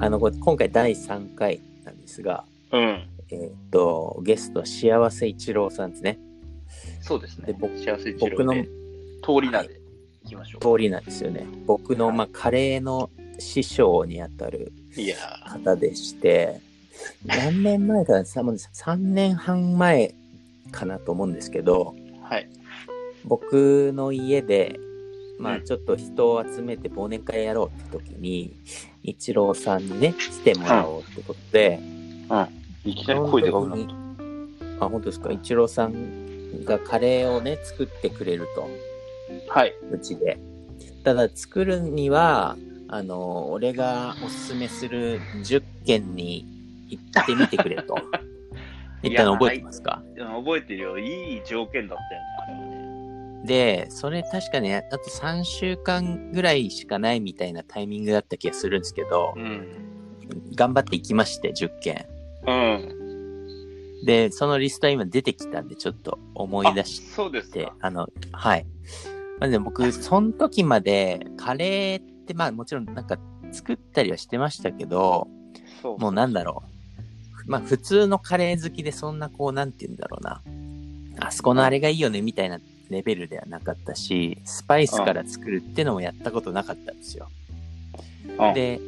あの、こ今回第3回なんですが、うん。えーっと、ゲストは幸せ一郎さんですね。そうですね。で僕幸せ一僕の通り名で行きましょ通りなんですよね。僕の、まあ、カレーの師匠にあたる方でして、何年前かな、さもう3年半前かなと思うんですけど、ーはい。僕の家で、まうんあちょっと人を集めて忘年会やろうって時に、一郎さんにね、来てもらおうってことで、いきなり声でかくなっその時にあ、本当ですか？一郎さんがカレーをね、作ってくれると、た。はい。うちで。ただ作るには、あの、俺がおすすめする10軒に行ってみてくれと。言ったの覚えてますか？覚えてるよ。いい条件だったよね。で、それ確かね、あと3週間ぐらいしかないみたいなタイミングだった気がするんですけど、うん。頑張って行きまして、10件。うん。で、そのリストは今出てきたんで、ちょっと思い出しあそうです。あの、はい。まあ、でも僕、その時まで、カレーって、まあもちろんなんか作ったりはしてましたけど、そうもうなんだろう。まあ普通のカレー好きでそんなこう、なんて言うんだろうな。あそこのあれがいいよねみたいなレベルではなかったし、スパイスから作るってのもやったことなかったんですよ。うんで、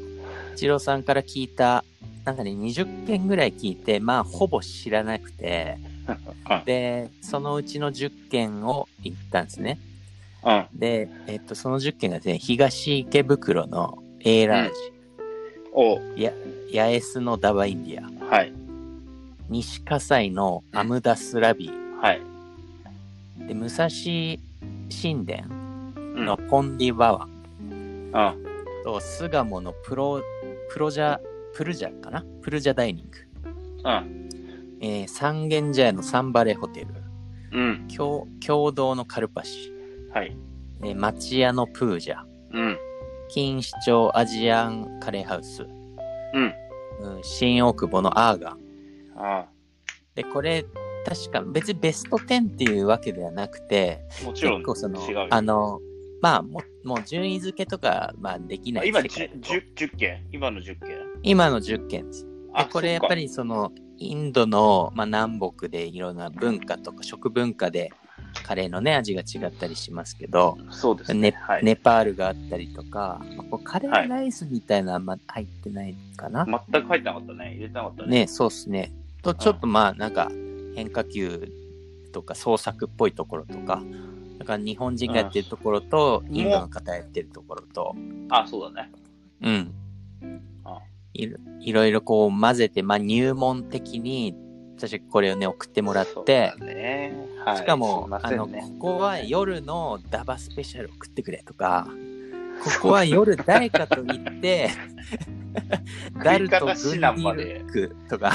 一郎さんから聞いた、なんかね、20件ぐらい聞いて、まあほぼ知らなくて、うんで、そのうちの10件を行ったんですね。うん。で、えっと、その10件がですね、東池袋の A ラージ、おや、八重洲のダバインディア、はい。西葛西のアムダスラビはい。ー、で、武蔵神殿うん。のポンディバワンうん。と巣鴨のプロ、プロジャ、プルジャかな？プルジャダイニング。うん。えー三軒茶屋のサンバレホテル、うん。共共同のカルパシ、はい。えー町屋のプージャ、うん。錦糸町アジアンカレーハウス、うん。うん新大久保のアーガン。あで、これ、確か別にベスト10っていうわけではなくて、あ。もちろん結構その違うよ。、あの、まあ、ももう順位付けとか、まあ、できない今世界だと 10, 10件今の10件今の10件です。であ、これやっぱりその、インドの、まあ、南北でいろんな文化とか食文化で、カレーのね、味が違ったりしますけど、そうですね。ねはい。ネパールがあったりとか、まあカレーライスみたいなのはまあ入ってないかな。全く入ってなかったね。入れてなかったね。ね、そうっすね。と、ちょっとまあ、なんか、変化球とか創作っぽいところとか、だから日本人がやってるところと、うんインドの方やってるところと、あ、そうだね。うんあ。いろいろいろこう混ぜて、まあ入門的に、私これをね、送ってもらって、そうだね。はい。しかも、すいまあの、ここは夜のダバスペシャル送ってくれとか、ここは夜誰かと行って、ダルとグンディルとか、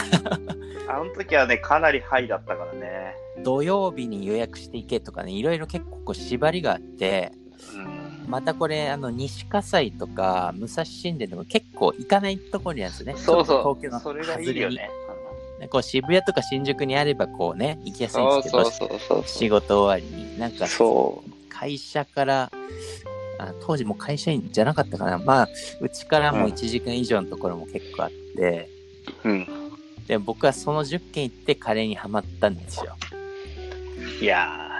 あの時はね、かなりハイだったからね。土曜日に予約していけとかね、いろいろ結構こう縛りがあって、うん。またこれ、あの、西葛西とか、武蔵神殿でも結構行かないところにあるんですよね。そうそう。東京のそれがいい。よね。ねこう渋谷とか新宿にあればこうね、行きやすいんですけど。仕事終わりに。なんか、そう。会社から、あ当時も会社員じゃなかったかな。まあ、うちからもうん1時間以上のところも結構あって、うん。で、僕はその10軒行ってカレーにはまったんですよ。いや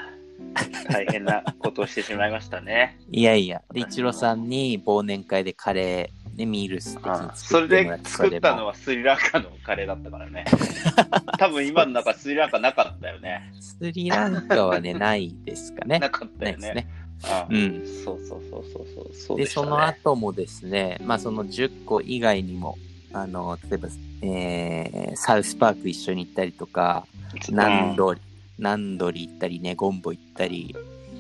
ー、大変なことをしてしまいましたね。いやいや。で、一郎さんに忘年会でカレー、ね、ミールスそれで作ったのは。はスリランカのカレーだったからね。多分今の中スリランカなかったよね。スリランカはね、ないですかね。なかったよね。あうん。そうそうそうそうそうそうで、ねその後もですね、まあその10個以外にも、あの、例えば、えー、サウスパーク一緒に行ったりとか、ナンドリ、ナンドリ行ったりね、ゴンボ行ったり、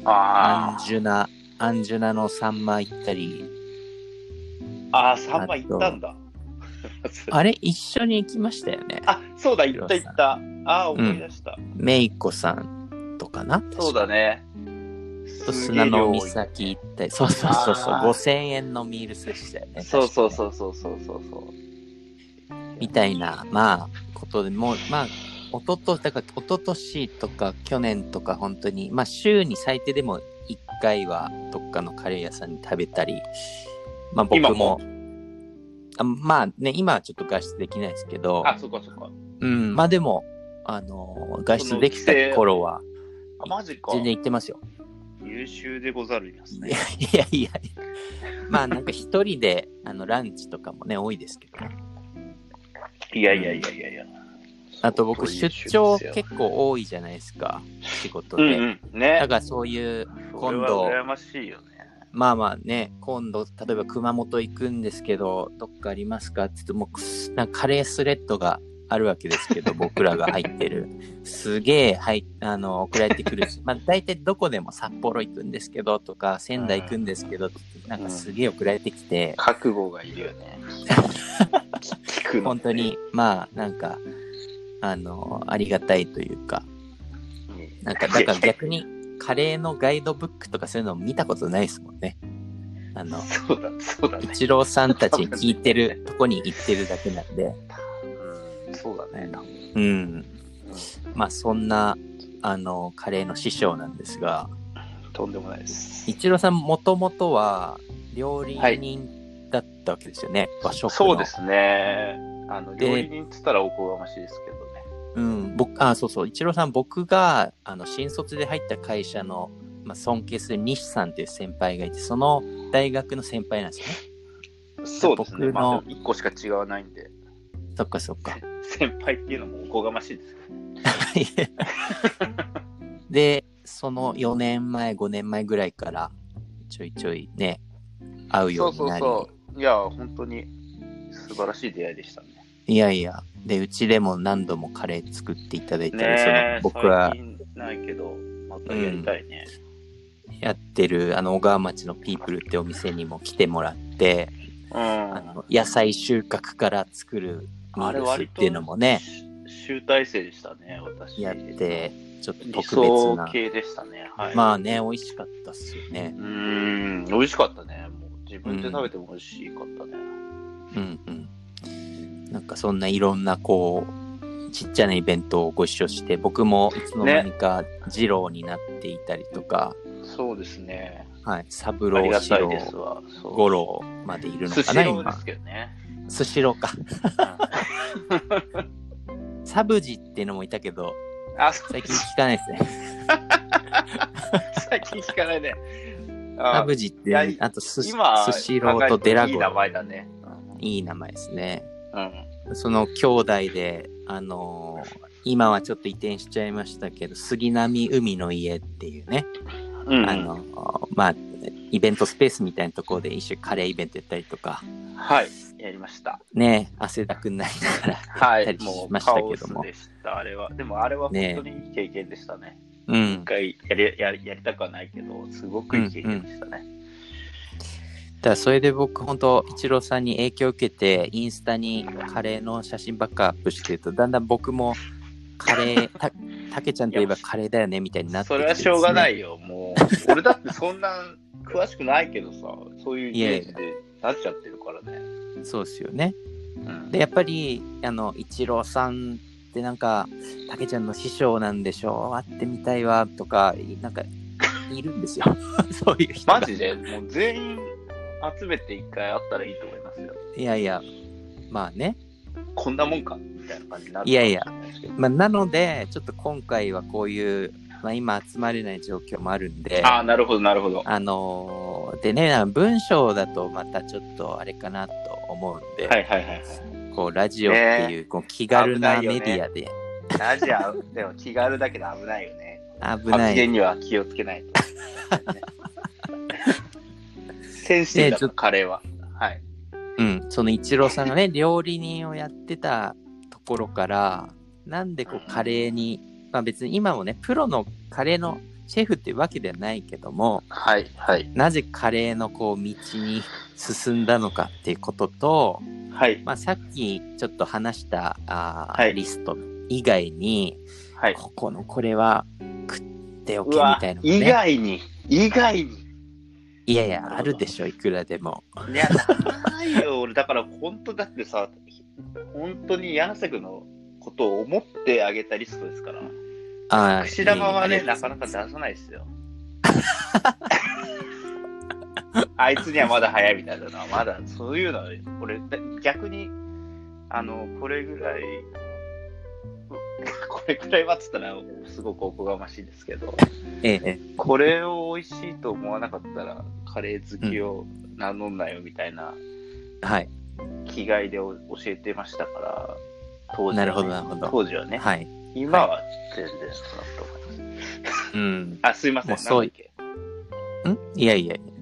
アあンジュナ、アンジュナのサンマ行ったり、あ、ああ、3枚行ったんだ。あれ一緒に行きましたよね。あ、そうだ、行った行った。ああ、思い出した。メイコさんとかな？そうだね。と砂の岬行ったり、そうそうそうそう、あー5000円のミールスでしたよね。量そうそうそうそうそうそうそう。みたいな、まあ、ことでもう、まあ、おとと、だから、おととしとか去年とか本当に、まあ、週に最低でも1回はどっかのカレー屋さんに食べたり、まあ、僕今も？も、あまあね、今はちょっと外出できないですけど、あ、そっかそっか。うん、まあでも、あの、外出できた頃は、あ、マジか。全然行ってますよ。優秀でござるますいねや。いやいや、まあなんか一人で、あの、ランチとかもね、多いですけどね。いやいやいやいやいや。あと僕、出張結構多いじゃないですか、仕事で。うんうん。ねだ。からそういう、今度は羨ましいよね。まあまあね、今度、例えば熊本行くんですけど、どっかありますかって言ってもうなんかカレースレッドがあるわけですけど、僕らが入ってる。すげえ、はい、あの、送られてくるし、まあ大体どこでも札幌行くんですけどとか、仙台行くんですけどなんかすげえ送られてきて、覚悟がいるよね。聞くの。本当に、まあなんか、あの、ありがたいというか、うん。なんか、だから逆に、カレーのガイドブックとかそういうの見たことないですもんね。あの、そうだ、そうだね。一郎さんたちに聞いてるとこに行ってるだけなんで、うん、そうだね。うん。まあそんな、あの、カレーの師匠なんですが、とんでもないです。一郎さんもともとは料理人だったわけですよね、和食の。そうで。すね。あの、で料理人っつったらおこがましいですけどね。うん。僕、あ、そうそう。一郎さん、僕が、あの、新卒で入った会社の、まあ、尊敬する西さんっていう先輩がいて、その大学の先輩なんですよね。そうですね。僕のまあ、1個しか違わないんで、そっかそっか。先輩っていうのもおこがましいですけど。で、その4年前、5年前ぐらいから、ちょいちょいね、会うよそううになり。そうそう。いや、本当に素晴らしい出会いでしたね。いやいや、で、うちでも何度もカレー作っていただいたり、ねえ、その僕はないけど、またやりたいね。やってる、あの、小川町のピープルってお店にも来てもらって、うん。あの野菜収穫から作るミールスっていうのもね、し集大成でしたね、私。やって、ちょっと理特別想な。系でしたね。はい。まあね、美味しかったっすよねう。ーん、美味しかったね。もう自分で食べても美味しかったね。うんうん。なんかそんないろんなこう、ちっちゃなイベントをご一緒して、僕もいつの間にか二郎になっていたりとか、そうですね。はい、サブあロー、シりがたいロー、ですわ。そう五郎までいるの寿かな、今司ローで。すけどね。スシローか。うんサブジっていうのもいたけど、あ、最近聞かないですね。最近聞かないね。サあブジってあとススシローとデラゴいい名前だね。いい名前ですね。うん。その兄弟で、あのー今はちょっと移転しちゃいましたけど、杉並海の家っていうね、うん。あのーまあ、イベントスペースみたいなところで一緒にカレーイベントやったりとか、はい。やりました。ね、汗だくになりながらはい。もう、しましたけども。でした、あれは。でも、あれは本ね当にいい経験でしたね。うん一。回やりやりやりたくはないけど、すごくいい経験でしたね。だからそれで僕本当一郎さんに影響を受けてインスタにカレーの写真ばっかアップしてるとだんだん僕もカレー たたけちゃんといえばカレーだよねみたいになってきてそれはしょうがないいよ、もう。俺だってそんな詳しくないけどさ、そういうイメージでなっちゃってるからね。そうですよね。うん。でやっぱりあの一郎さんってなんかたけちゃんの師匠なんでしょ会ってみたいわとかなんかいるんですよ。そういう人が。マジで、もう全員集めて一回会ったらいいと思いますよ。いやいやまあね。こんなもんかみたいな感じになるいやいやまあ、なので、ちょっと今回はこういう、まあ、今集まれない状況もあるんで、ああ、なるほど、なるほど。あのーでね、文章だとまたちょっとあれかなと思うんで、はいはいはいはい。こうラジオっていうこう気軽なメディアでラジオ、でも気軽だけど危ないよね。危ない。発言には気をつけないと。センシティブだとカレーは。はい。うん、その一郎さんがね、料理人をやってたところから、なんでこうカレーに、まあ別に今もね、プロのカレーのシェフっていうわけではないけども、はいはい。なぜカレーのこう道に進んだのかっていうことと、はい。まあ、さっきちょっと話したあー、はいリスト以外に、はい。ここのこれは食っておけみたいなね。外に、意外に。いやいや、あるでしょ、いくらでも。いや、ないよ。俺、だから本当だってさ、本当に柳瀬君のことを思ってあげたリストですから。あー串玉はいね、なかなか出さないですよ。あいつにはまだ早いみたいなのは、まだ、そういうのは、俺、だ逆に、あの、これぐらい、これぐらいはっつったら、すごくおこがましいですけど、えええこれを美味しいと思わなかったら、カレー好きを名乗んなよみたいなえはい。気概でお教えてましたから、当時はね、なるほど、なるほど。当時はね、はい。今は全然そうだと思います。うん。あ、すいません、もうそうなんいやいやいや。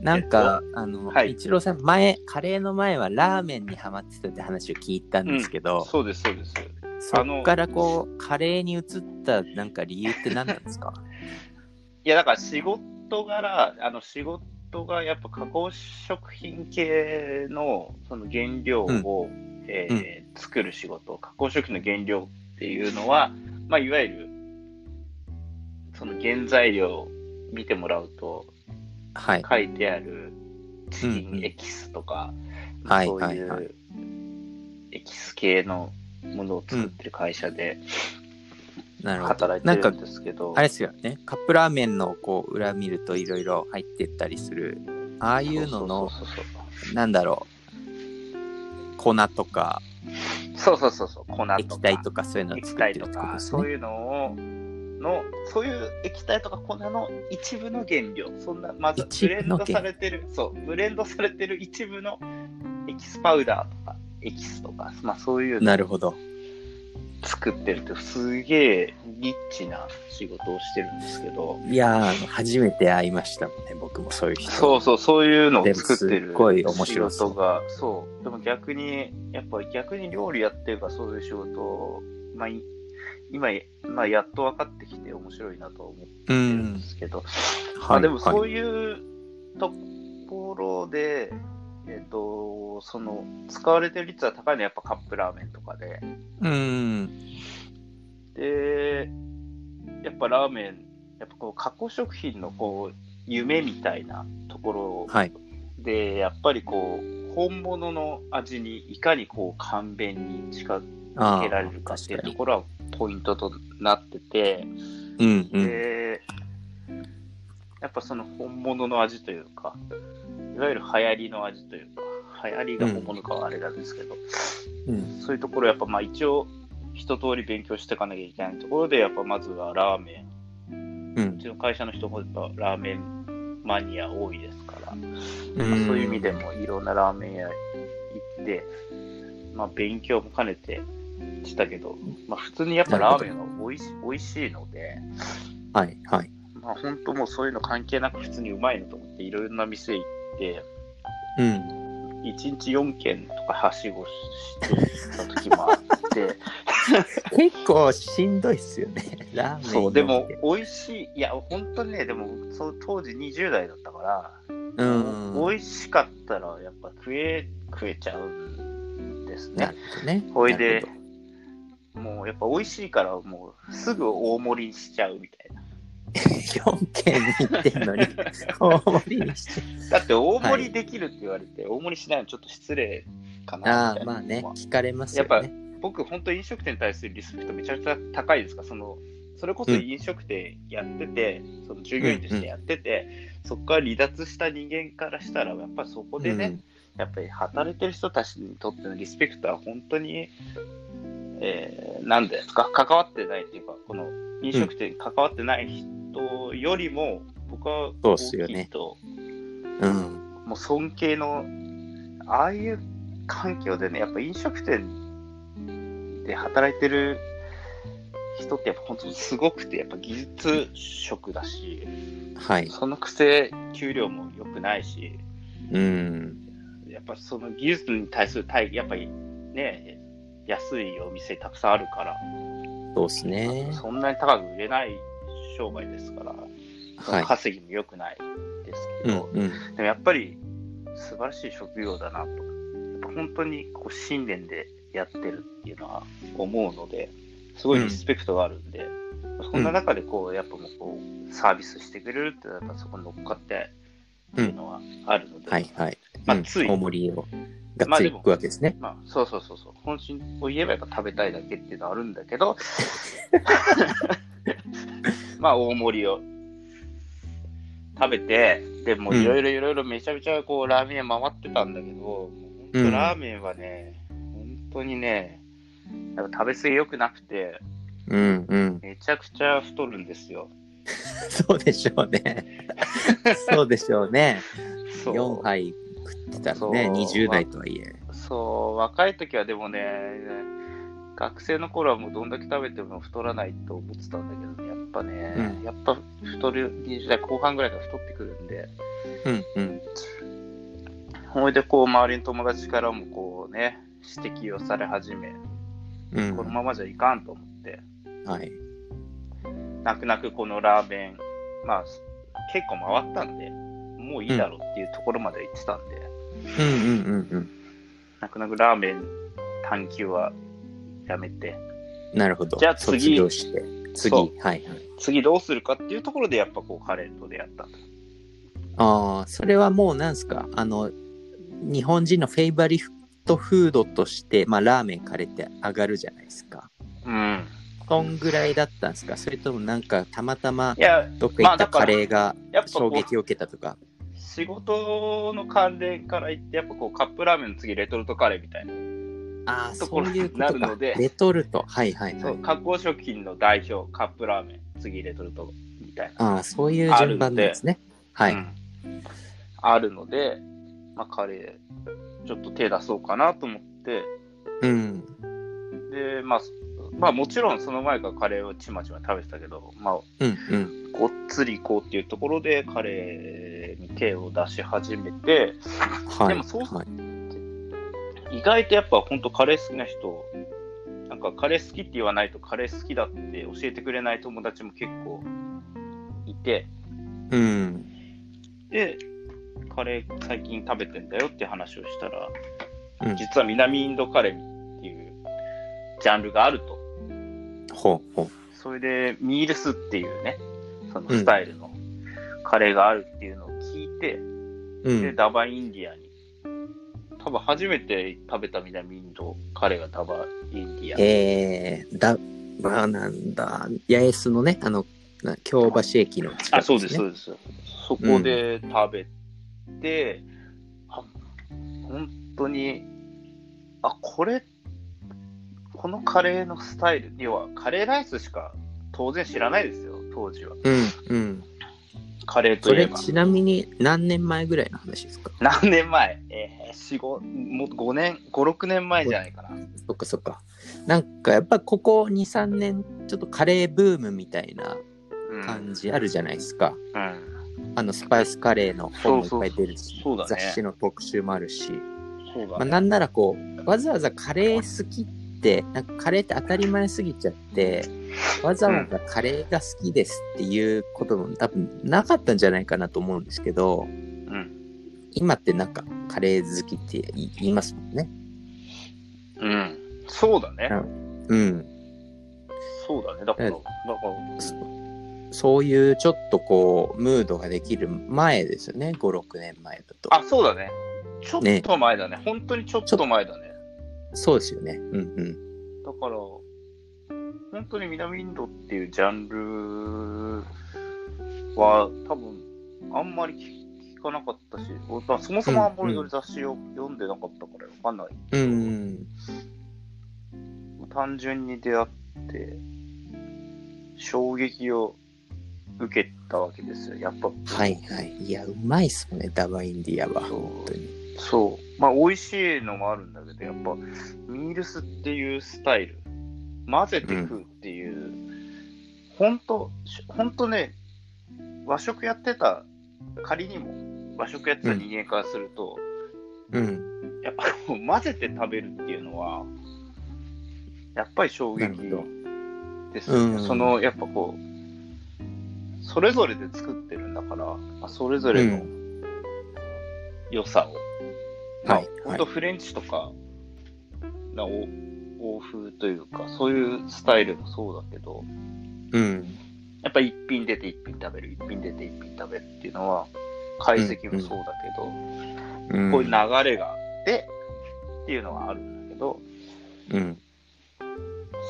なんか、あの、はい一郎さん、前、カレーの前はラーメンにハマってたって話を聞いたんですけど、そうです、そうです。そっからこう、カレーに移ったなんか理由って何なんですかいや、だから仕事柄、あの仕事がやっぱ加工食品系のその原料を、えー作る仕事、加工食品の原料っていうのは、まあ、いわゆる、その原材料を見てもらうと、はい。書いてあるチキうん。うんンエキスとか、はいそうはいうエキス系のものを作ってる会社でなるほど。働いなんかてるん、ですけど、あれですよね。カップラーメンのこう、裏見るといろいろ入ってったりする、ああいうのの、そうそうそうそうなんだろう、粉とか、そうそうそうそう、粉とか。液体とかそういうのを液作って体とか、るってことですね。そういうのを、の、そういう液体とか粉の一部の原料、そんな、まず一ブレンドされてる、そう、ブレンドされてる一部のエキスパウダーとか、エキスとか、まあそういうのをなるほど。作ってるって、すげえリッチな仕事をしてるんですけど、いやー、初めて会いましたもんね、僕もそういう人。そうそう、そういうのを作ってるすっごい面仕白そう事が、そう。でも逆に、やっぱ逆に料理やってるからそういう仕事を、まあ、い今、まあ、やっと分かってきて面白いなと思ってうるんんで。すけど、まはい。あでもそういいうところで、えっ、と、その、使われてる率は高いのはやっぱカップラーメンとかで、うん。で、やっぱラーメン、やっぱこう、加工食品のこう、夢みたいなところはい。で、やっぱりこう、本物の味にいかにこう、簡便に近づあけられるかっていう。ところはポイントとなってて、うんうん。で、やっぱその本物の味というか、いわゆる流行りの味というか、流行りが本物かはあれなんですけど、うん。そういうところやっぱまあ一応一通り勉強していかなきゃいけないところで、やっぱまずはラーメン。う。うんちの会社の人もやっぱラーメンマニア多いですから、うんそういう意味でもいろんなラーメン屋行って、まあ勉強も兼ねてしたけど、まあ普通にやっぱラーメンは美味し美味しいので、はいはい。まあ本当もうそういうの関係なく普通にうまいのと思っていろんな店行って、うん。1日4軒とかはしごしてた時もあって、結構しんどいっすよね。ラーメン。そう、でも、美味しい、いや、本当にね、でもそう当時20代だったから、うん。美味しかったらやっぱ食え、食えちゃうんですねね。ほいでもうやっぱ美味しいからもうすぐ大盛りにしちゃうみたいな。ど、4軒に行ってんのに、大盛りにして。だって大盛りできるって言われて、大盛りしないのちょっと失礼かなああ。まあね、聞かれますやっぱよね。僕、本当飲食店に対するリスペクトめちゃくちゃ高いですかその、それこそ飲食店やってて、その従業員としてやってて、そこから離脱した人間からしたら、やっぱそこでね、やっぱり働いてる人たちにとってのリスペクトは本当に、えー、なんですか、関わってないっていうか、この飲食店に関わってない人よりも、僕は大きいと、うん。もう尊敬の、ああいう環境でね、やっぱ飲食店で働いてる人ってやっぱ本当にすごくて、やっぱ技術職だし、はい。そのくせ給料も良くないし、うん。やっぱその技術に対する対やっぱりね、安いお店たくさんあるから、そうっすね。そんなに高く売れない商売ですから、稼ぎも良くないですけど、うんうん。でもやっぱり素晴らしい職業だなと、本当にこう信念でやってるっていうのは思うので、すごいリスペクトがあるんで、そんな中でこう、やっぱもうこう、サービスしてくれるってやっぱそこに乗っかってっていうのはあるので、はいはい。うんまあつい大盛りをがっつり行くわけですね。まあ、そうそうそうそう、本心を言えばやっぱ食べたいだけっていうのはあるんだけど、食べて、でもいろいろいろいろめちゃめちゃこうラーメン屋回ってたんだけど、ラーメンはね、本当にね、やっぱ食べ過ぎ良くなくて、うんうん。めちゃくちゃ太るんですよ。そうでしょうね。そうでしょうね。そう4杯食ってたらね、そう20代とはいえ。そう、若い時はでもね、学生の頃はもうどんだけ食べても太らないと思ってたんだけど、やっぱね、うんやっぱ太る、20代後半ぐらいから太ってくるんで、うんうん。ほいでこう周りの友達からもこうね、指摘をされ始め、うんこのままじゃいかんと思って、はい。泣く泣くこのラーメン、まあ結構回ったんで、もういいだろうっていうところまで行ってたんで、うんうんうんうん。泣く泣くラーメン探求はやめて、なるほど。じゃあ次。次。そはいはい。次どうするかっていうところでやっぱこうカレーと出会ったと。ああ、それはもうなんすか？あの、日本人のフェイバリットフードとして、まあラーメンカレーって上がるじゃないですか。うん。そんぐらいだったんですか？それともなんかたまたまいや、どっか行ったカレーが衝撃を受けたとか？仕事の関連から言って、やっぱこうカップラーメンの次レトルトカレーみたいな。ああ、ところそういうことかになるの。でレトルト？はいはいはい。そう、加工食品の代表、カップラーメン、次レトルトみたいな。ああ、そういう順番ですね。はい。うんあるので、まあカレー、ちょっと手出そうかなと思って、うん。で、まあ、まあもちろんその前からカレーをちまちま食べてたけど、まあ、うんうん。ごっつり行こうっていうところでカレーに手を出し始めて、はい。でもそうはい、意外とやっぱ本当カレー好きな人、なんかカレー好きって言わないとカレー好きだって教えてくれない友達も結構いて、うん。で、カレー最近食べてんだよって話をしたら、うん実は南インドカレーっていうジャンルがあると。ほうほう。それでミールスっていうね、そのスタイルのカレーがあるっていうのを聞いて、で、うん。ダバインディアに、多分初めて食べた南インドカレーがダバインディア。えー、だ、まあなんだ、八重洲のね、あの、な京橋駅の近くあ、そうです、ね。そうです。そこで食べて、あ本当に、あ、これ、このカレーのスタイル、要はカレーライスしか当然知らないですよ、当時は。うんうん。カレーとそいえば。れちなみに何年前ぐらいの話ですか？何年前？えー、4、5、もう5年、5、6年前じゃないかな。そっかそっか。なんかやっぱここ2、3年、ちょっとカレーブームみたいなうん。感じあるじゃないですか。うん。あの、スパイスカレーの本もいっぱい出るし、そうそうそうだね雑誌の特集もあるし、まあ、そうだね。なんならこう、わざわざカレー好きって、なんかカレーって当たり前すぎちゃって、わざわざカレーが好きですっていうことも多分なかったんじゃないかなと思うんですけど、うん。今ってなんかカレー好きって言いますもんね。うん。そうだね。うん。そうだね。だから、えだから、そそういうちょっとこう、ムードができる前ですよね。5、6年前だと。あ、そうだね。ちょっと前だね。本当にちょっと前だね。そうですよね。うんうん。だから、本当に南インドっていうジャンルは多分あんまり聞聞かなかったし、そもそもあんまり俺雑誌を読んでなかったからわかんない。うん。単純に出会って、衝撃を受けたわけですよ。やっぱ、はいはい。いや、うまいっすもんね、ダバインディアは。本当に。そう。まあ、美味しいのもあるんだけど、やっぱ、ミールスっていうスタイル、混ぜて食うっていう、ほんと、ほんとね、和食やってた、仮にも和食やってた人間からすると、うん。やっぱこう混ぜて食べるっていうのは、やっぱり衝撃ですよね。うん。その、やっぱこう、それぞれで作ってるんだから、まあそれぞれの良さを、まあはい。はい本当。フレンチとか、な欧欧風というか、そういうスタイルもそうだけど、うん。やっぱ一品出て一品食べる、一品出て一品食べるっていうのは、解析もそうだけど、うんこういう流れがあって、っていうのはあるんだけど、うん。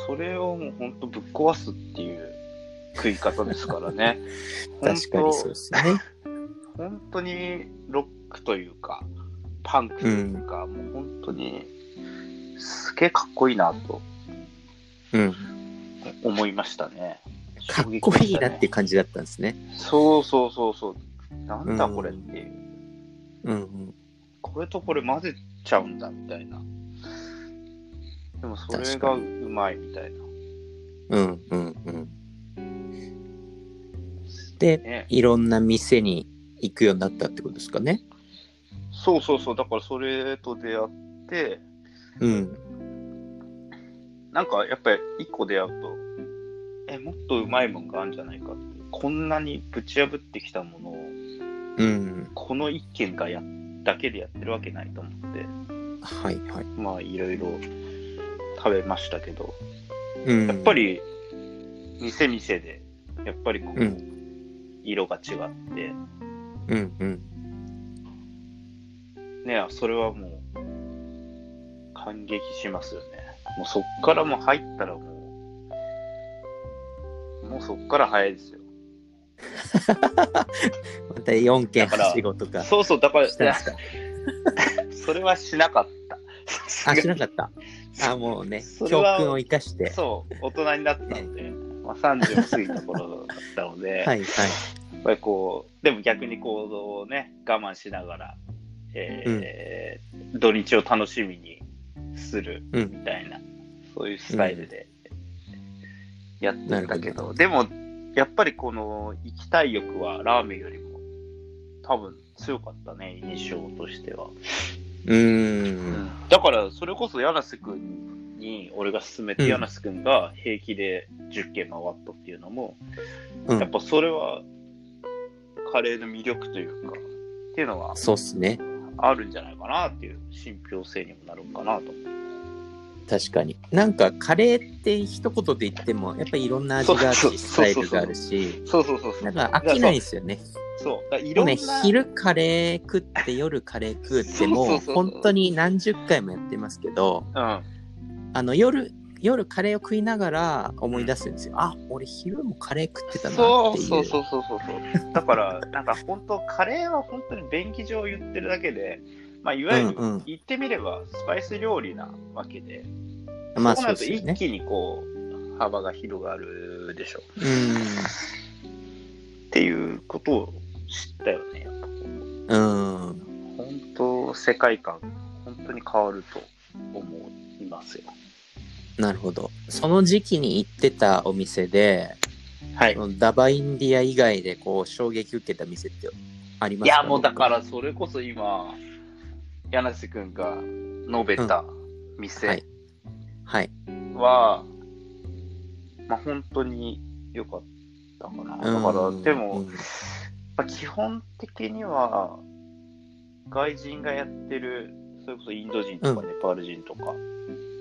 それをもう本当ぶっ壊すっていう食い方ですからね。確かにそうですね。本当にロックというか、パンクというか、もう本当に、すげえかっこいいなとうん。思いましたね。かっこいいなって感じだったんですね。そうそうそうそう。なんだこれっていう。うんうん。これとこれ混ぜちゃうんだみたいな。でもそれがうまいみたいな。うんうんうん。で、ね、いろんな店に行くようになったってことですかね。そうそうそう。だからそれと出会って、うん。なんかやっぱり一個出会うと、え、もっとうまいもんがあるんじゃないかって。こんなにぶち破ってきたものを、うん。この一軒がやだけでやってるわけないと思って、はいはい。まあいろいろ食べましたけど、うん。やっぱ、り店店で、やっぱりこう、うん色が違って、うんうん。ね、それはもう、感激しますよね。もうそっからもう入ったらもう、もうそっから早いですよ。また4件はしごとかそうそう、だから、それはしなかった。あ、しなかった。あ、もうね、教訓を生かして。そう、大人になってたので、まあ、30を過ぎた頃だったので、はいはい。やっぱりこう、でも逆にこうね、我慢しながら、えー土日を楽しみにするうんみたいな、そういうスタイルでやってたけど、なるほでも、やっぱりこの行きたい欲はラーメンよりも多分強かったね、印象としては。うーん。だから、それこそ柳瀬君に俺が勧めて、うん柳瀬君が平気で10軒回ったっていうのも、うんやっぱそれはカレーの魅力というか、っていうのはそうっすね。あるんじゃないかなっていう信憑性にもなるかなと。確かに。なんか、カレーって一言で言っても、やっぱりいろんな味があるし、スタイルがあるし、そうそうそうそう。なんか飽きないんですよね。そう。いろな、ね、昼カレー食って夜カレー食うっても本当に何十回もやってますけどうん。あの夜夜カレーを食いながら思い出すんですよ、あ俺昼もカレー食ってたなそうっていうそうそうそうそうそう。だから、なんか本当、カレーは本当に便宜上言ってるだけで、まあ、いわゆるうんうん言ってみればスパイス料理なわけで、まあそうなると一気にこう、幅が広がるでしょ。うっていうことを知ったよね。やっぱうん本当、世界観、本当に変わると思いますよ。なるほど。その時期に行ってたお店ではい。ダバインディア以外でこう衝撃受けた店ってありますか？いや、もうだから、それこそ今、柳瀬くんが述べたはい店はい。は、まあ本当に良かったかな。だから、うんでも、うん。まあ、基本的には、外人がやってる、それこそインド人とかうネパール人とか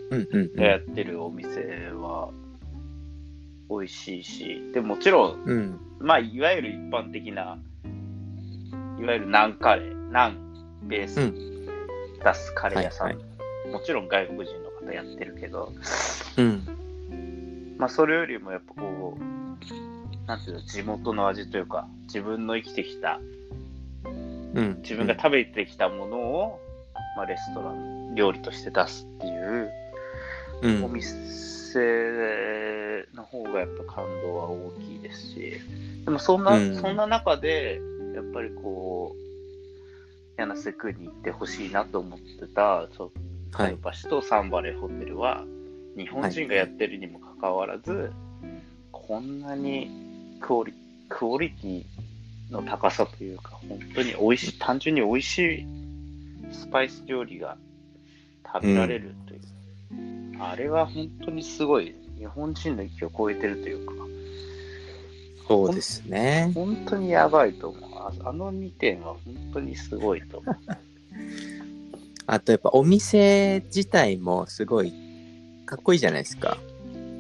がやってるお店は美味しいし、でももちろん、うん。まあ、いわゆる一般的な、いわゆるナンカレー、ナンベースうん。出すカレー屋さん、はいもちろん外国人の方やってるけど、うん。まあ、それよりもやっぱこう、なんていうの、地元の味というか、自分の生きてきた、うん。自分が食べてきたものを、まあ、レストラン、料理として出すっていう、うんお店の方がやっぱ感動は大きいですし、でもそんな、うん。そんな中で、やっぱりこう、柳瀬区に行ってほしいなと思ってた、そうはい。カルパシとサンバレーホテルは、日本人がやってるにもかかわらず、こんなにクオリクオリティの高さというか、本当に美味しい、単純に美味しいスパイス料理が食べられるという、あれは本当にすごい、日本人の域を超えてるというか、そうですね本当にやばいと思う。ああの2点は本当にすごいと思う。あとやっぱお店自体もすごいかっこいいじゃないですか。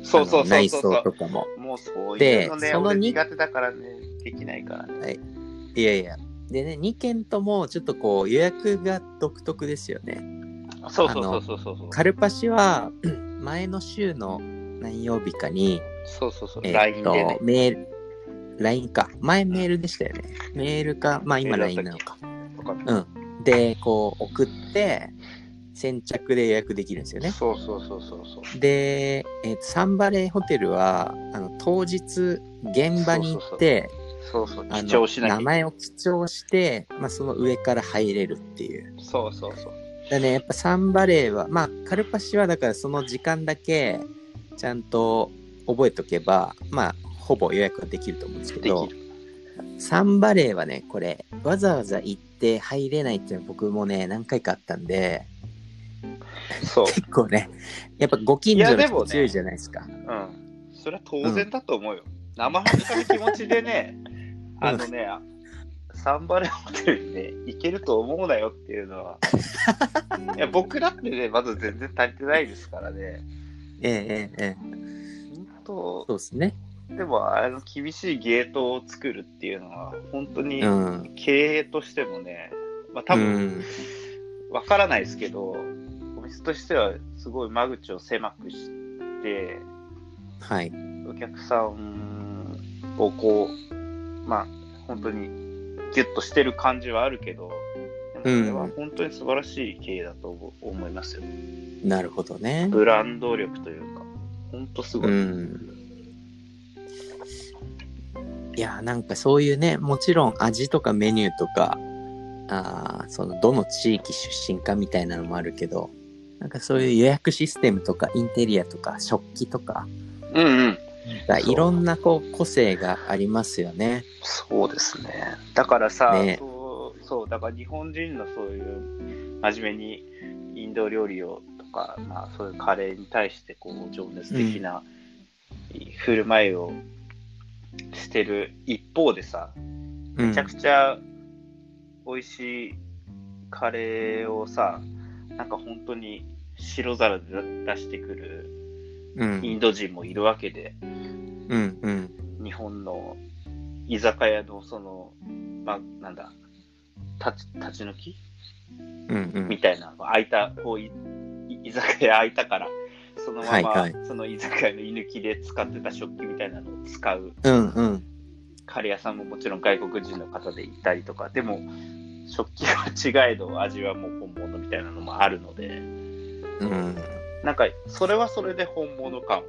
そうそうそうそう装とかも。もうそういうでのね、俺そのに苦手だからね、できないからね。いやいや。でね、2軒ともちょっとこう予約が独特ですよね。そうそうそうそうそうそう。カルパシは 前の週の何曜日かに、そうそうそう。え LINE とでね。メール、LINE か。前メールでしたよね。メールか、まあ今 LINE なのか。うん。で、こう送って、先着で予約できるんですよね。そうそうそうそうそう。で、えーとサンバレーホテルは、あの当日、現場に行って、そうそう、名前を記帳して、まあ、その上から入れるっていう。そうそうそう。だね、やっぱサンバレーは、まあ、カルパシはだからその時間だけちゃんと覚えとけば、まあ、ほぼ予約ができると思うんですけでど。サンバレーはね、これ、わざわざ行って入れないっていうのは僕もね、何回かあったんで、そう。結構ね、やっぱご近所の人強いじゃないですか。うん。それは当然だと思うよ。生半可な気持ちでね、あのね、サンバレーホテルにね、行けると思うなよっていうのは。いや、僕だってね、まず全然足りてないですからね。ええええええ本当そうですね。でも、あの厳しいゲートを作るっていうのは、本当にうん。経営としてもね、まあ多う分、ん、わからないですけど、お店としてはすごい間口を狭くして、はい。お客さんをこう、まあ、本当にギュッとしてる感じはあるけど、でもそれは本当に素晴らしい経営だと思思いますよ。なるほどね。ブランド力というか、本当すごい。うん。いや、なんかそういうね、もちろん味とかメニューとか、あーそのどの地域出身かみたいなのもあるけど、なんかそういう予約システムとかインテリアとか食器とか、うんうん。がいろんなこう個性がありますよね。そうですね。だからさ、ねそう、そう、だから日本人のそういう真面目にインド料理をとか、まあそういうカレーに対してこう情熱的な振る舞いをしてる一方でさ、めめちゃくちゃ美味しいカレーをさ、なんか本当に白皿で出してくるうん。インド人もいるわけで、うんうん。日本の居酒屋のその、まあ、なんだ、立ち立ち退き？うんうん。みたいな、空いた、こうい居酒屋空いたから、そのまま、はいはいその居酒屋の居抜きで使ってた食器みたいなのを使ううんうん。カレー屋さんももちろん外国人の方でいたりとか、でも、食器は違えど味はもう本物みたいなのもあるので、うん。なんか、それはそれで本物感は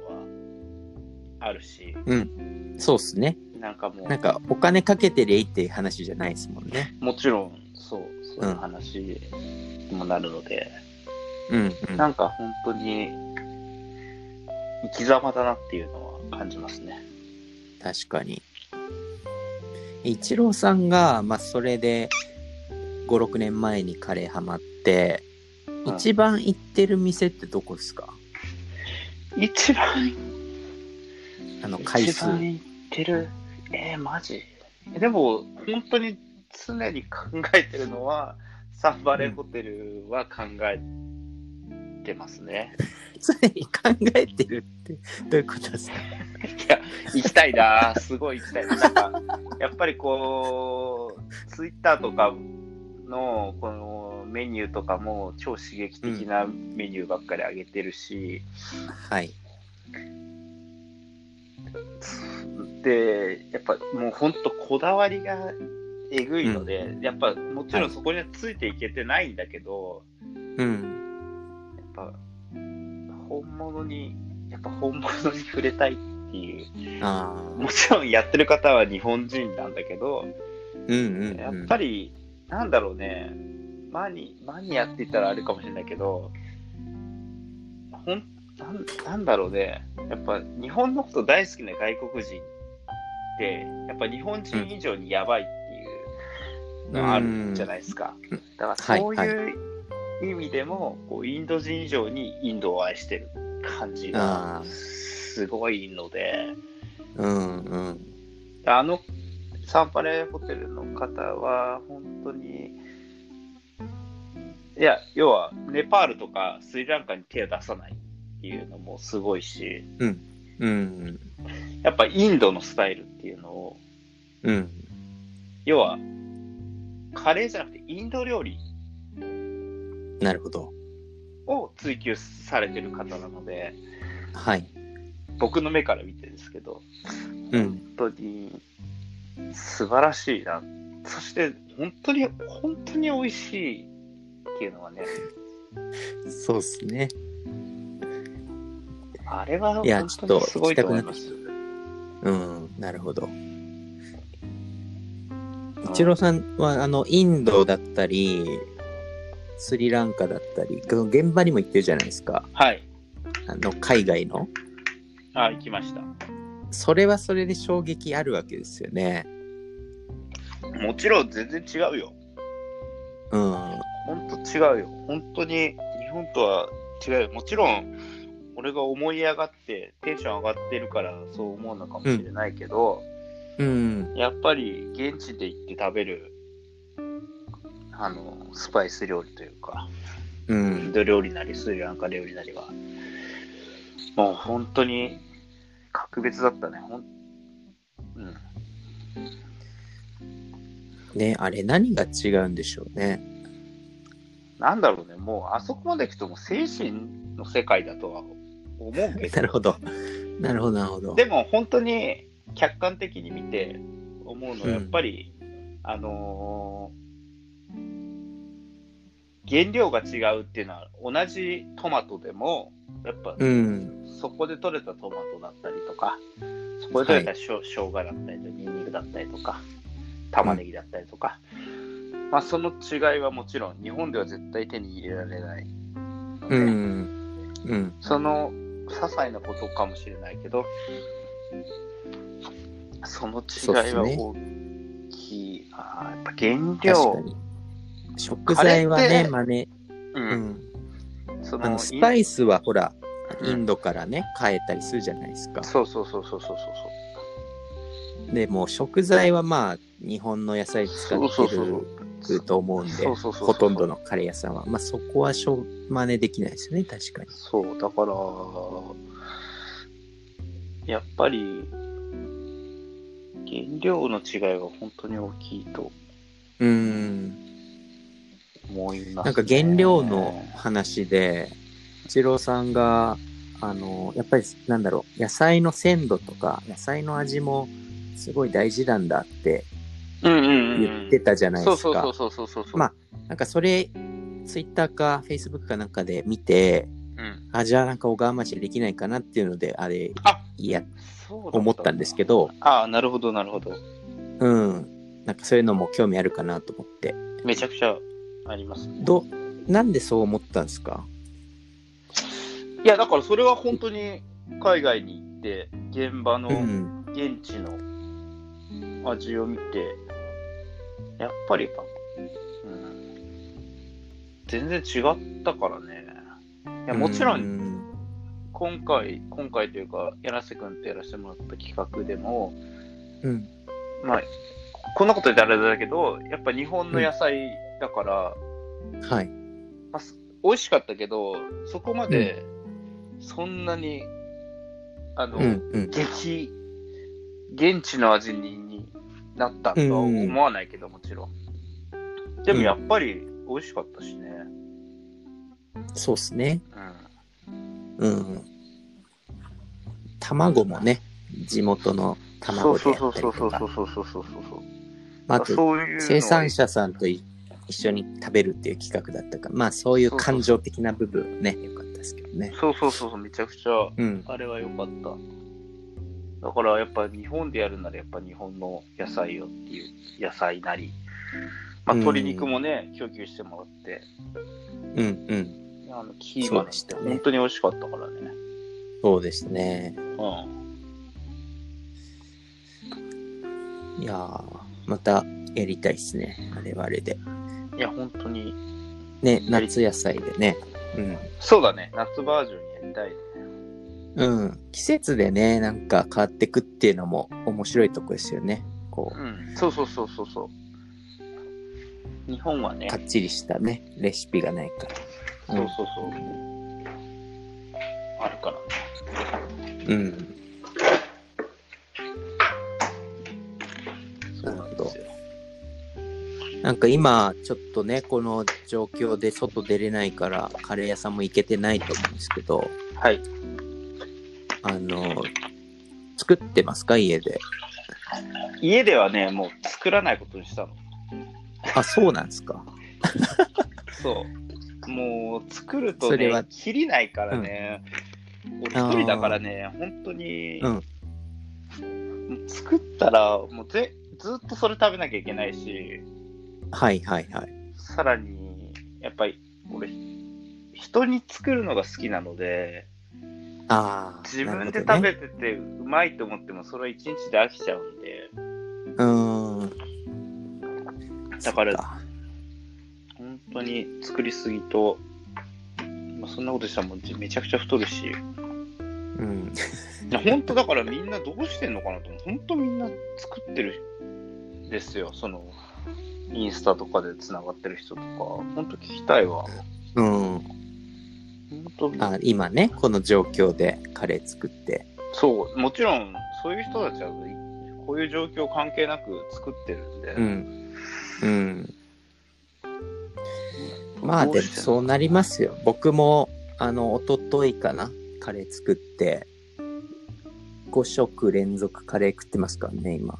あるし、うん。そうっすね。なんかもう、なんかお金かけてりゃいいっていう話じゃないですもんね。もちろん、そう、そういう話にもなるので、うんうん。なんか本当に、生き様だなっていうのは感じますね。確かに。一郎さんが、まあ、それで、5、6年前にカレーハマって、うん。一番行ってる店ってどこですか？一番、あの、回数。一番いってる、えー、マジ？でも、本当に常に考えてるのは、サンバレーホテルは考えてますね。常に考えてるって、どういうことですか？いや、行きたいな、すごい行きたいな。なんか、やっぱりこう、ツイッターとかの、このメニューとかも超刺激的なメニューばっかり上げてるし、はい。で、やっぱもう本当こだわりがえぐいので、やっぱもちろんそこにはついていけてないんだけど、うん。やっぱ本物に、やっぱ本物に触れたいっていう。ああ。もちろんやってる方は日本人なんだけど、うんうん、うん。やっぱり、なんだろうね、マニ、マニアって言ったらあれかもしれないけど、ほん、なんなんだろうね、やっぱ日本のこと大好きな外国人って、やっぱ日本人以上にやばいっていうのがあるんじゃないですか。だからそうはいいう意味でも、こうインド人以上にインドを愛してる感じがすごいので、うんうん。あのサンパレホテルの方は本当に、いや、要はネパールとかスリランカに手を出さないっていうのもすごいし、うんやっぱインドのスタイルっていうのを、うん。要はカレーじゃなくてインド料理なるほど。を追求されてる方なので、はい。僕の目から見てですけど、うん。本当に素晴らしいな。そして、本当に、本当に美味しいっていうのはね、そうっすね。あれは本いや当にすごいと思います。うん、なるほど。一郎さんは、あの、インドだったり、スリランカだったり、現場にも行ってるじゃないですか。はい。あの、海外の。あ、行きました。それはそれで衝撃あるわけですよね。もちろん全然違うよ。うん。本当違うよ。本当に日本とは違うよ。もちろん、俺が思い上がって、テンション上がってるからそう思うのかもしれないけど、うん。やっぱり現地で行って食べる、あの、スパイス料理というか、うイんン。ド料理なりスリランカ料理なりは、もう本当に格別だったね。ほんうん。ね、あれ何が違うんでしょうね。なんだろうね、もうあそこまで行くともう精神の世界だとは思うけど、なるほど。なるほど、なるほど。でも本当に客観的に見て思うのはやっぱり、あのー原料が違うっていうのは同じトマトでもやっぱうん。そこで採れたトマトだったりとかそこで採れたしょ、生姜だったりとニンニクだったりとか玉ねぎだったりとか、まあその違いはもちろん日本では絶対手に入れられないので、うん。うん。その些細なことかもしれないけど、その違いは大きい。あーやっぱ原確料。食材はね、あれって真似。う、うんん。そのあの、スパイスはほら、うんインドからね、買えたりするじゃないですか。そうそうそうそうそうそうでもう食材はまあ、日本の野菜使ってると思うんで、ほとんどのカレー屋さんは。まあそこはしょう真似できないですよね、確かに。そう、だから、やっぱり、原料の違いは本当に大きいとうーん。思います、ね。なんか原料の話で、一郎さんが、あの、やっぱりなんだろう、野菜の鮮度とか、野菜の味もすごい大事なんだってうんうんうん、言ってたじゃないですか。そうそうそうそう。まあなんかそれ、ツイッターかフェイスブックかなんかで見て、うん、あ、じゃあなんか小川町でできないかなっていうので、あれ、あいや、思ったんですけど、ああ、なるほど、なるほど。うん。なんかそういうのも興味あるかなと思って。めちゃくちゃあります、ね。ど、なんでそう思ったんですか？いや、だからそれは本当に海外に行って、現場のうん。現地の味を見て、やっぱりか、うん、全然違ったからね。いやもちろ、うんん。今回、今回というか、柳瀬君とやらせてもらった企画でも、うん。まあ、こんなこと言ったらあれだけど、やっぱ日本の野菜だから、はい。まあ、す美味しかったけど、そこまで、そんなに、あの、うん。うん。激、現地の味にになったとは思わないけど、もちろん。でもやっぱり美味しかったしね。そうっすね。うん。うん。卵もね、地元の卵でそうやったりとかそうそうそう。そうそうそうそうそう。まあう生産者さんとい一緒に食べるっていう企画だったから、まあそういう感情的な部分ね、よかったですけどね。そうそうそうそう、めちゃくちゃ、うん。あれは良かった。だからやっぱ日本でやるならやっぱ日本の野菜よっていう野菜なり、まあ、うん鶏肉もね、供給してもらって、うんうん。あのキーマンそうでしたね本当に美味しかったからね。そうですね。ういやー、またやりたいですね。あれはあれで。ん。いや、本当に。ね、夏野菜でね。うん。そうだね、夏バージョンやりたいね。うん。季節でね、なんか変わってくっていうのも面白いとこですよね。こうん、そうそうそうそうそう。日本はねう、か、っちりしたね、レシピがないから。そうそうそう。あるからね。うん。そうなんですよ。なんか今、ちょっとね、この状況で外出れないから、カレー屋さんも行けてないと思うんですけど、はい。あの、作ってますか？家で。家ではね、もう作らないことにしたの。あ、そうなんですか。そう。もう作るとそれはね、切りないからね。俺一人だからね、本当に、うん作ったらもうぜずっとそれ食べなきゃいけないし、はいはいはい。さらに、やっぱり俺、人に作るのが好きなので、ああ。自分で食べててうまいと思っても、それは一日で飽きちゃうんで、うーん。だから本当に作りすぎと、まあ、そんなことしたらもうめちゃくちゃ太るし、うん。本当だからみんなどうしてんのかなと思う。本当みんな作ってるんですよ。その、インスタとかでつながってる人とか、本当聞きたいわ。うん。あ今ね、この状況でカレー作って。そう、もちろんそういう人たちはこういう状況関係なく作ってるんで、うん。うん。まあでもそうなりますよ。僕も、あの、一昨日かな、カレー作って、5食連続カレー食ってますからね、今。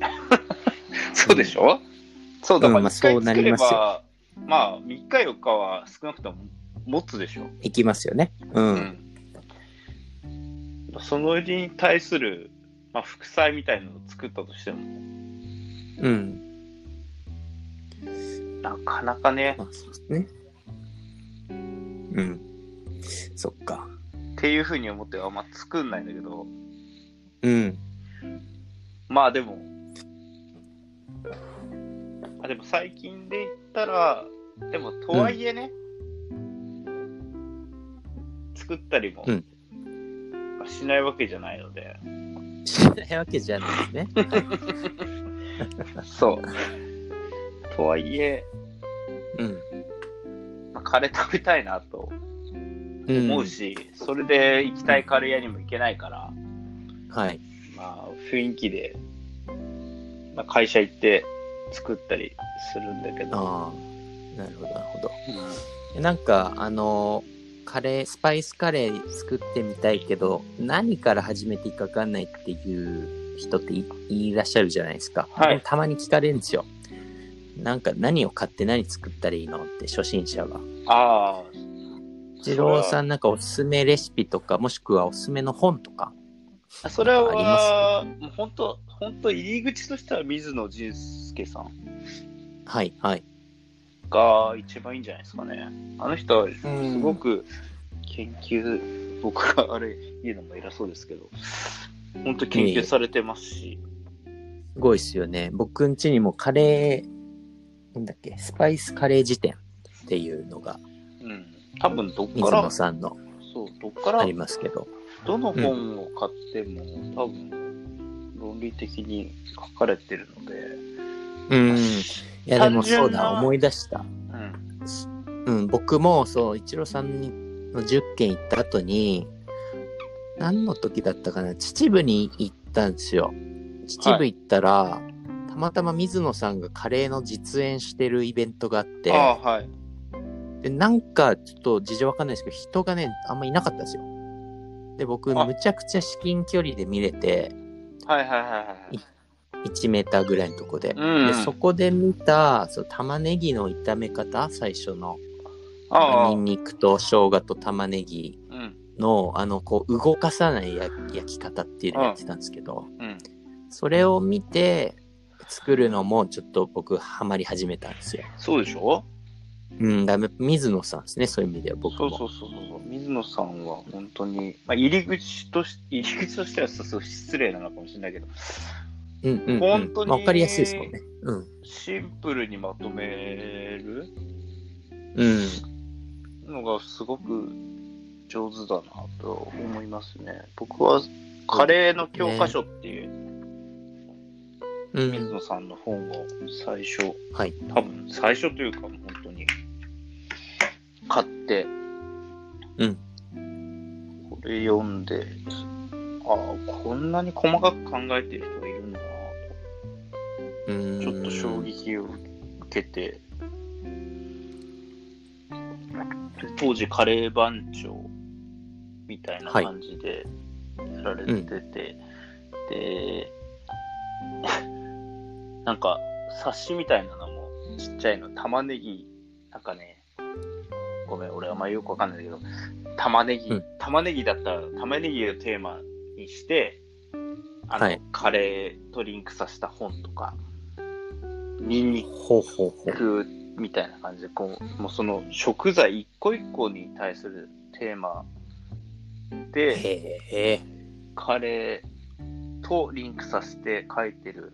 そうでしょ、そう、だからうんまあ1回そうなりますよば、まあ3日4日は少なくとも持つでしょ。いきますよね。う。うんん。そのに対する、まあ、副菜みたいなのを作ったとしても、うん。なかなかね、まあそうですね。うん。そっか。っていうふうに思ってあんま作んないんだけど、うん。まあでも、あでも最近で言ったら、でもとはいえね、作ったりもうんしないわけじゃないので、しないわけじゃないですね。そう。とはいえ、うん。まあ、カレー食べたいなとうん思うし、それで行きたいカレー屋にも行けないから、はい。まあ雰囲気で、まあ、会社行って作ったりするんだけど、ああ。なるほど、なるほど。うんなんか、あの、カレー、スパイスカレー作ってみたいけど、何から始めていいか分かんないっていう人っていいらっしゃるじゃないですか。はいたまに聞かれるんですよ。なんか何を買って何作ったらいいのって初心者が。ああ、二郎さんなんかおすすめレシピとか、もしくはおすすめの本とか。それは、もう本当、本当入り口としては水野仁介さんはい、はい。が一番いいんじゃないですかね。あの人はすうんごく研究、僕があれ言うのも偉そうですけど、本当研究されてますし、すごいっすよね。僕ん家にもカレー、なんだっけ、スパイスカレー辞典っていうのが、うん。多分どっ水から野、さんのそう、どっからありますけど。どの本を買っても、多分論理的に書かれてるので、うん。いや、でもそうだ、思い出した。うん。うん、僕もそう、一郎さんにの10件行った後に、何の時だったかな、秩父に行ったんですよ。秩父行ったら、たまたま水野さんがカレーの実演してるイベントがあって、はい。で、なんかちょっと事情わかんないですけど、人がね、あんまいなかったんですよ。で、僕、あむちゃくちゃ至近距離で見れて、はいはいはいはい。1メーターぐらいのとこで。うんで、そこで見た、そう玉ねぎの炒め方、最初の。ああニンニクと生姜と玉ねぎうん。の、あの、こう、動かさない焼焼き方っていうのをやってたんですけど、うん。それを見て、作るのもちょっと僕、ハマり始めたんですよ。そうでしょ？うん、だめ、水野さんですね、そういう意味では僕も。そうそうそうそう。水野さんは本当に、まあ、入り口とし、入り口としてはそうそう失礼なのかもしれないけど、うんうん、うん。本当にまあわかりやすいですもんね。うん。シンプルにまとめる？うん。のがすごく上手だなと思いますね。僕はカレーの教科書っていううん。水野さんの本を最初、はい。多分最初というか本当に買って、うん。これ読んで、ああ、こんなに細かく考えてる人ちょっと衝撃を受けて、当時カレー番長みたいな感じでやられてて、で、なんか、冊子みたいなのもちっちゃいの、玉ねぎ、なんかね、ごめん、俺あんまよくわかんないけど、玉ねぎ、うん。玉ねぎだったら、玉ねぎをテーマにして、あの、はい。カレーとリンクさせた本とか、ニンニ。クみたいな感じで、こう、もうその食材一個一個に対するテーマで。カレーとリンクさせて書いてる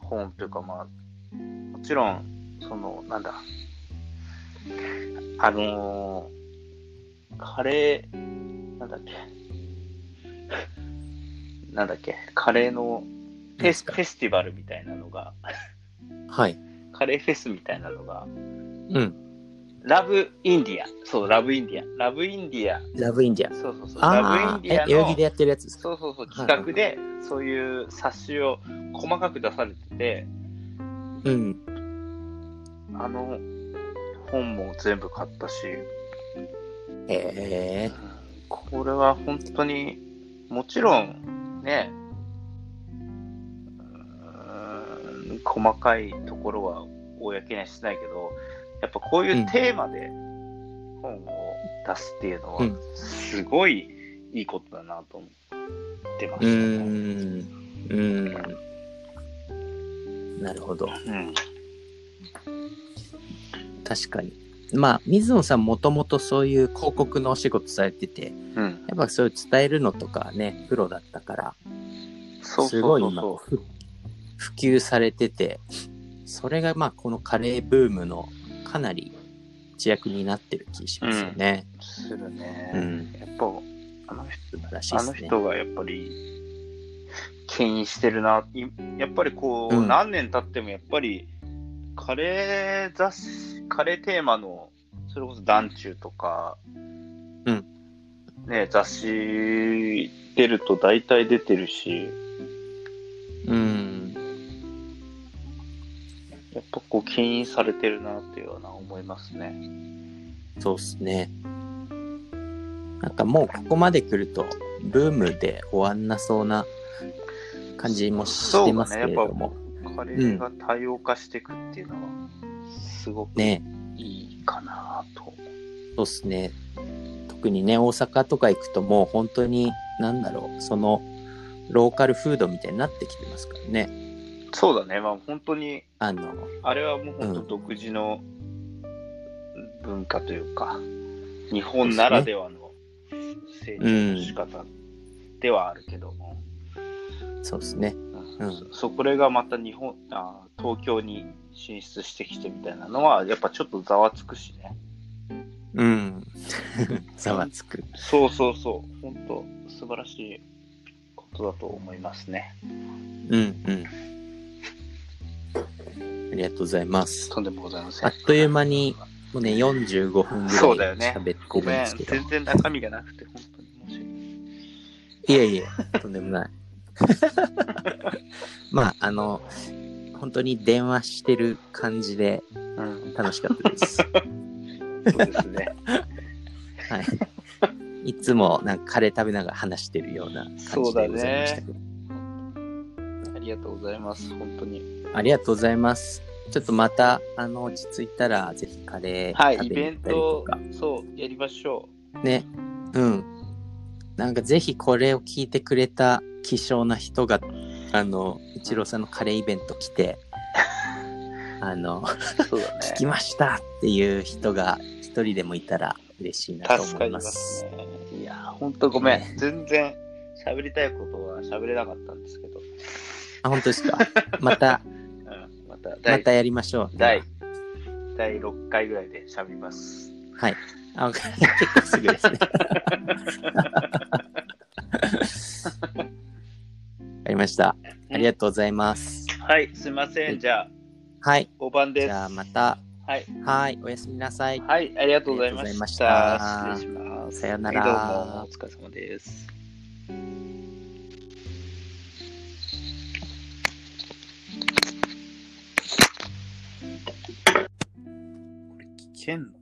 本というか、まあ、もちろん、その、なんだ、あのーカレー、なんだっけ、なんだっけ、カレーのフェスフェスティバルみたいなのが、はい。カレーフェスみたいなのが、うん。ラブインディア、そう、ラブインディア、ラブインディア、ラブインディア。そうそうそう、ラブインディア、え代々木での、やってるやつですか？そうそうそう、はい企画で、そういう冊子を細かく出されてて、うん。あの本も全部買ったし、へえ。これは本当に、もちろんね、細かいところは公にはしないけど、やっぱこういうテーマで本を出すっていうのはうん、すごいいいことだなと思ってまうしたね。ーん。うーん。なるほど。うん確かに。まあ、水野さんもともとそういう広告のお仕事されてて、うん。やっぱそういう伝えるのとかね、プロだったから、そうすごい今普及されてて、それがまあこのカレーブームのかなり一役になってる気しますよね。う。するね。うんやっぱ、あの人素晴らしいあの。人がやっぱり、牽引してるな。いやっぱりこう、うん何年経ってもやっぱり、カレー雑誌、カレーテーマの、それこそ団中とか、うんね、雑誌出ると大体出てるし、やっぱこう、牽引されてるなっていうような思いますね。そうっすね。なんかもうここまで来ると、ブームで終わんなそうな感じもしてますけれども。カレーが多様化していくっていうのは、すごくね、いいかなと。そうっすね。特にね、大阪とか行くともう本当に、なんだろう、その、ローカルフードみたいになってきてますからね。そうだね、まあ本当に、あの、あれはもう本当うん独自の文化というか、日本ならではの成長の仕方ではあるけども、そうですね。うんそこれがまた日本あ、東京に進出してきてみたいなのは、やっぱちょっとざわつくしね。うん。ざわつく。そうそうそう、本当素晴らしいことだと思いますね。うんうん。ありがとうございます。とんでもございません。あっという間に、もうね、45分ぐらい喋ってるんですけ、ど。全然中身がなくて、本当に申し訳ない。いえいえ、とんでもない。まあ、あの、本当に電話してる感じでうん、楽しかったです。そうですね。はい。いつもなんかカレー食べながら話してるような感じでございましたけど。ありがとうございます、本当に。ありがとうございます。ちょっとまた、あの、落ち着いたら、ぜひカレーはい、食イベントか。、そう、やりましょね。うん。なんかぜひこれを聞いてくれた希少な人が、あの、一郎さんのカレーイベント来て、あの、う。そうだ聞きましたっていう人が一人でもいたら嬉しいなと助かりま思います。すね。いや、本当ごめん。ね全然喋りたいことは喋れなかったんですけど。あ、本当ですか？また、うん、またま第、たやりましょう。第、第6回ぐらいで喋ります。はい。あ、結構すぐですね。わかりました。ありがとうございます。はい、すいません。じゃあ、はい。お晩です。じゃあまた。はい。はい。おやすみなさい。はい、ありがとうございまし。したた失礼します。さようならはい、どうも、お疲れ様です。yendo.